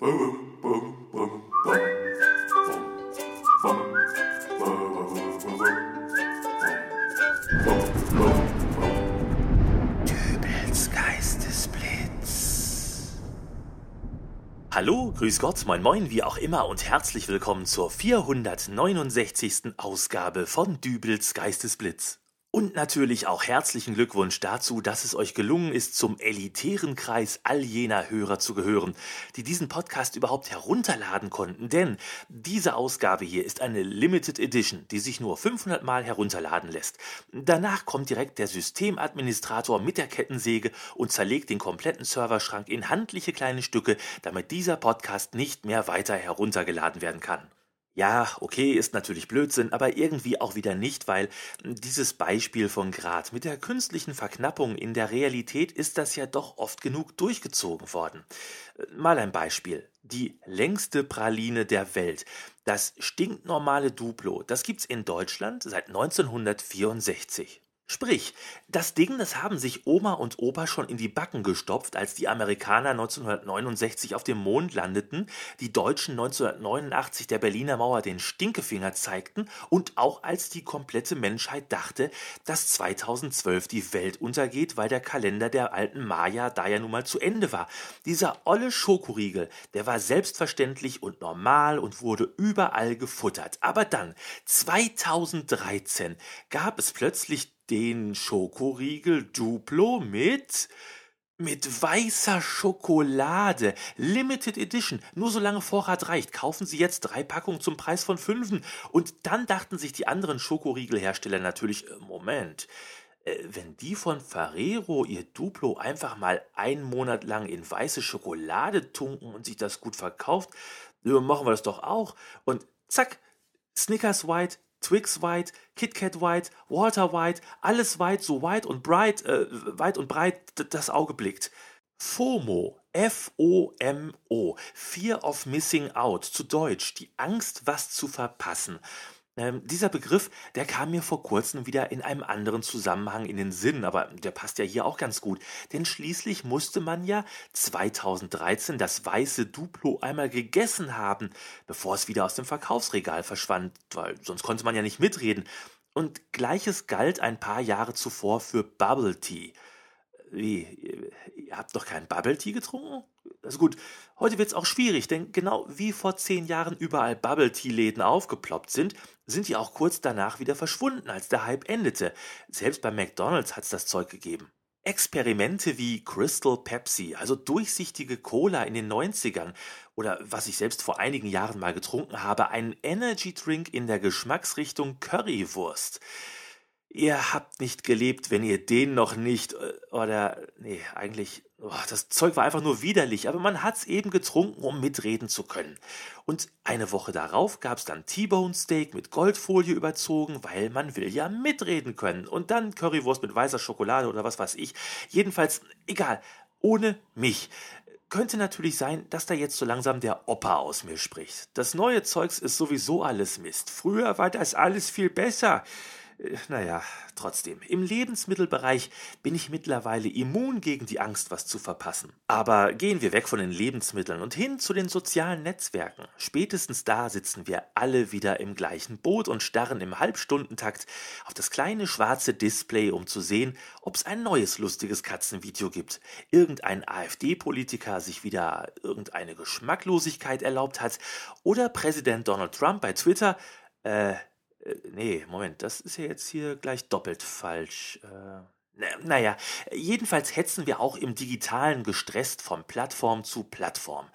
Dübels Geistesblitz. Hallo, grüß Gott, moin moin, wie auch immer und herzlich willkommen zur 469. Ausgabe von Dübels Geistesblitz. Und natürlich auch herzlichen Glückwunsch dazu, dass es euch gelungen ist, zum elitären Kreis all jener Hörer zu gehören, die diesen Podcast überhaupt herunterladen konnten. Denn diese Ausgabe hier ist eine Limited Edition, die sich nur 500 Mal herunterladen lässt. Danach kommt direkt der Systemadministrator mit der Kettensäge und zerlegt den kompletten Serverschrank in handliche kleine Stücke, damit dieser Podcast nicht mehr weiter heruntergeladen werden kann. Ja, okay, ist natürlich Blödsinn, aber irgendwie auch wieder nicht, weil dieses Beispiel von Grad mit der künstlichen Verknappung in der Realität ist das ja doch oft genug durchgezogen worden. Mal ein Beispiel. Die längste Praline der Welt. Das stinknormale Duplo, das gibt's in Deutschland seit 1964. Sprich, das Ding, das haben sich Oma und Opa schon in die Backen gestopft, als die Amerikaner 1969 auf dem Mond landeten, die Deutschen 1989 der Berliner Mauer den Stinkefinger zeigten und auch als die komplette Menschheit dachte, dass 2012 die Welt untergeht, weil der Kalender der alten Maya da ja nun mal zu Ende war. Dieser olle Schokoriegel, der war selbstverständlich und normal und wurde überall gefuttert. Aber dann, 2013, gab es plötzlich den Schokoriegel Duplo mit mit weißer Schokolade. Limited Edition. Nur solange Vorrat reicht. Kaufen Sie jetzt drei Packungen zum Preis von fünfen. Und dann dachten sich die anderen Schokoriegelhersteller natürlich, äh, Moment, äh, wenn die von Ferrero ihr Duplo einfach mal einen Monat lang in weiße Schokolade tunken und sich das gut verkauft, machen wir das doch auch. Und zack, Snickers White, Twix White, KitKat White, Walter White, alles white, so weit und bright, äh, weit und breit das Auge blickt. FOMO, F-O-M-O, Fear of Missing Out, zu Deutsch, die Angst, was zu verpassen. Ähm, dieser Begriff, der kam mir vor kurzem wieder in einem anderen Zusammenhang in den Sinn, aber der passt ja hier auch ganz gut. Denn schließlich musste man ja 2013 das weiße Duplo einmal gegessen haben, bevor es wieder aus dem Verkaufsregal verschwand, weil sonst konnte man ja nicht mitreden. Und gleiches galt ein paar Jahre zuvor für Bubble Tea. Wie? Ihr habt doch keinen Bubble Tea getrunken? Also gut, heute wird es auch schwierig, denn genau wie vor zehn Jahren überall Bubble Tea Läden aufgeploppt sind, sind die auch kurz danach wieder verschwunden, als der Hype endete. Selbst bei McDonalds hat es das Zeug gegeben. Experimente wie Crystal Pepsi, also durchsichtige Cola in den 90ern oder was ich selbst vor einigen Jahren mal getrunken habe, einen Energy Drink in der Geschmacksrichtung Currywurst. Ihr habt nicht gelebt, wenn ihr den noch nicht äh, oder nee, eigentlich oh, das Zeug war einfach nur widerlich, aber man hat's eben getrunken, um mitreden zu können. Und eine Woche darauf gab's dann T-Bone Steak mit Goldfolie überzogen, weil man will ja mitreden können. Und dann Currywurst mit weißer Schokolade oder was weiß ich. Jedenfalls egal, ohne mich. Könnte natürlich sein, dass da jetzt so langsam der Opa aus mir spricht. Das neue Zeugs ist sowieso alles Mist. Früher war das alles viel besser. Äh, naja, trotzdem. Im Lebensmittelbereich bin ich mittlerweile immun gegen die Angst, was zu verpassen. Aber gehen wir weg von den Lebensmitteln und hin zu den sozialen Netzwerken. Spätestens da sitzen wir alle wieder im gleichen Boot und starren im Halbstundentakt auf das kleine schwarze Display, um zu sehen, ob es ein neues lustiges Katzenvideo gibt. Irgendein AfD-Politiker sich wieder irgendeine Geschmacklosigkeit erlaubt hat oder Präsident Donald Trump bei Twitter äh, äh, nee, Moment, das ist ja jetzt hier gleich doppelt falsch. Äh, naja, jedenfalls hetzen wir auch im Digitalen gestresst von Plattform zu Plattform.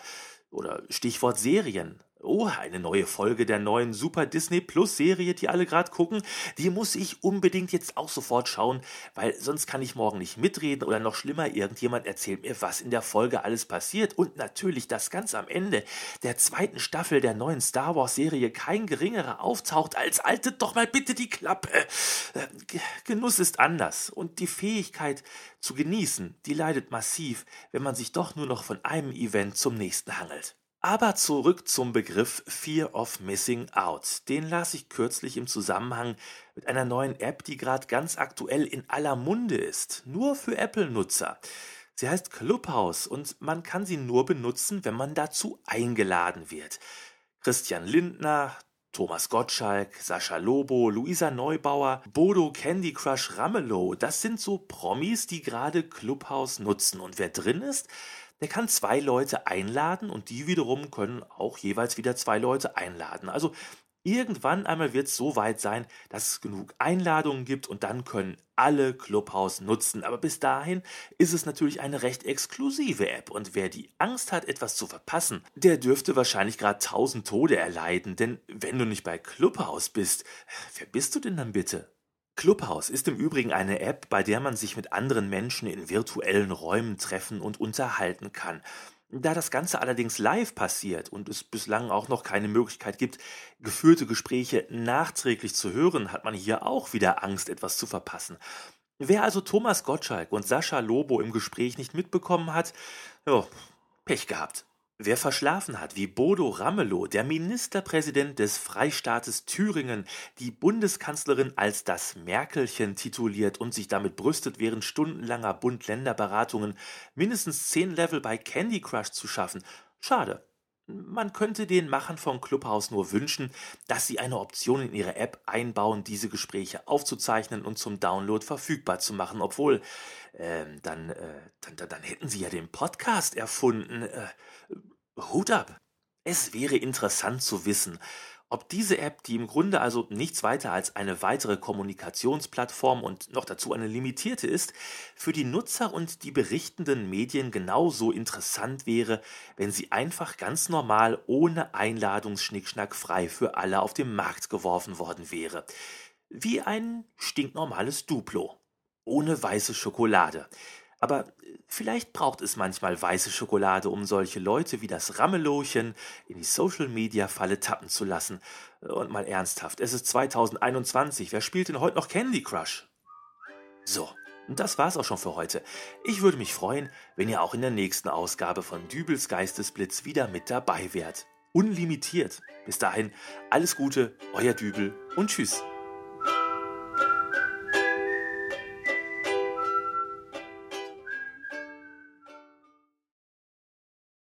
Oder Stichwort Serien. Oh, eine neue Folge der neuen Super Disney Plus Serie, die alle gerade gucken. Die muss ich unbedingt jetzt auch sofort schauen, weil sonst kann ich morgen nicht mitreden oder noch schlimmer, irgendjemand erzählt mir, was in der Folge alles passiert. Und natürlich, dass ganz am Ende der zweiten Staffel der neuen Star Wars Serie kein geringerer auftaucht als haltet doch mal bitte die Klappe. Äh, Genuss ist anders und die Fähigkeit zu genießen, die leidet massiv, wenn man sich doch nur noch von einem Event zum nächsten hangelt. Aber zurück zum Begriff Fear of Missing Out. Den las ich kürzlich im Zusammenhang mit einer neuen App, die gerade ganz aktuell in aller Munde ist. Nur für Apple-Nutzer. Sie heißt Clubhouse und man kann sie nur benutzen, wenn man dazu eingeladen wird. Christian Lindner, Thomas Gottschalk, Sascha Lobo, Luisa Neubauer, Bodo Candy Crush Ramelow, das sind so Promis, die gerade Clubhouse nutzen. Und wer drin ist, der kann zwei Leute einladen und die wiederum können auch jeweils wieder zwei Leute einladen. Also Irgendwann einmal wird es so weit sein, dass es genug Einladungen gibt und dann können alle Clubhouse nutzen. Aber bis dahin ist es natürlich eine recht exklusive App und wer die Angst hat, etwas zu verpassen, der dürfte wahrscheinlich gerade tausend Tode erleiden. Denn wenn du nicht bei Clubhouse bist, wer bist du denn dann bitte? Clubhouse ist im Übrigen eine App, bei der man sich mit anderen Menschen in virtuellen Räumen treffen und unterhalten kann. Da das Ganze allerdings live passiert und es bislang auch noch keine Möglichkeit gibt, geführte Gespräche nachträglich zu hören, hat man hier auch wieder Angst, etwas zu verpassen. Wer also Thomas Gottschalk und Sascha Lobo im Gespräch nicht mitbekommen hat, ja, Pech gehabt. Wer verschlafen hat, wie Bodo Ramelow, der Ministerpräsident des Freistaates Thüringen, die Bundeskanzlerin als das Merkelchen tituliert und sich damit brüstet, während stundenlanger Bund-Länder-Beratungen mindestens zehn Level bei Candy Crush zu schaffen, schade. Man könnte den Machern von Clubhouse nur wünschen, dass sie eine Option in ihre App einbauen, diese Gespräche aufzuzeichnen und zum Download verfügbar zu machen, obwohl ähm, dann, äh, dann, dann, hätten sie ja den Podcast erfunden. Äh, Hut ab! Es wäre interessant zu wissen, ob diese App, die im Grunde also nichts weiter als eine weitere Kommunikationsplattform und noch dazu eine limitierte ist, für die Nutzer und die berichtenden Medien genauso interessant wäre, wenn sie einfach ganz normal ohne Einladungsschnickschnack frei für alle auf den Markt geworfen worden wäre. Wie ein stinknormales Duplo. Ohne weiße Schokolade. Aber vielleicht braucht es manchmal weiße Schokolade, um solche Leute wie das Rammelohchen in die Social-Media-Falle tappen zu lassen. Und mal ernsthaft, es ist 2021, wer spielt denn heute noch Candy Crush? So, und das war's auch schon für heute. Ich würde mich freuen, wenn ihr auch in der nächsten Ausgabe von Dübels Geistesblitz wieder mit dabei wärt. Unlimitiert. Bis dahin, alles Gute, euer Dübel und tschüss.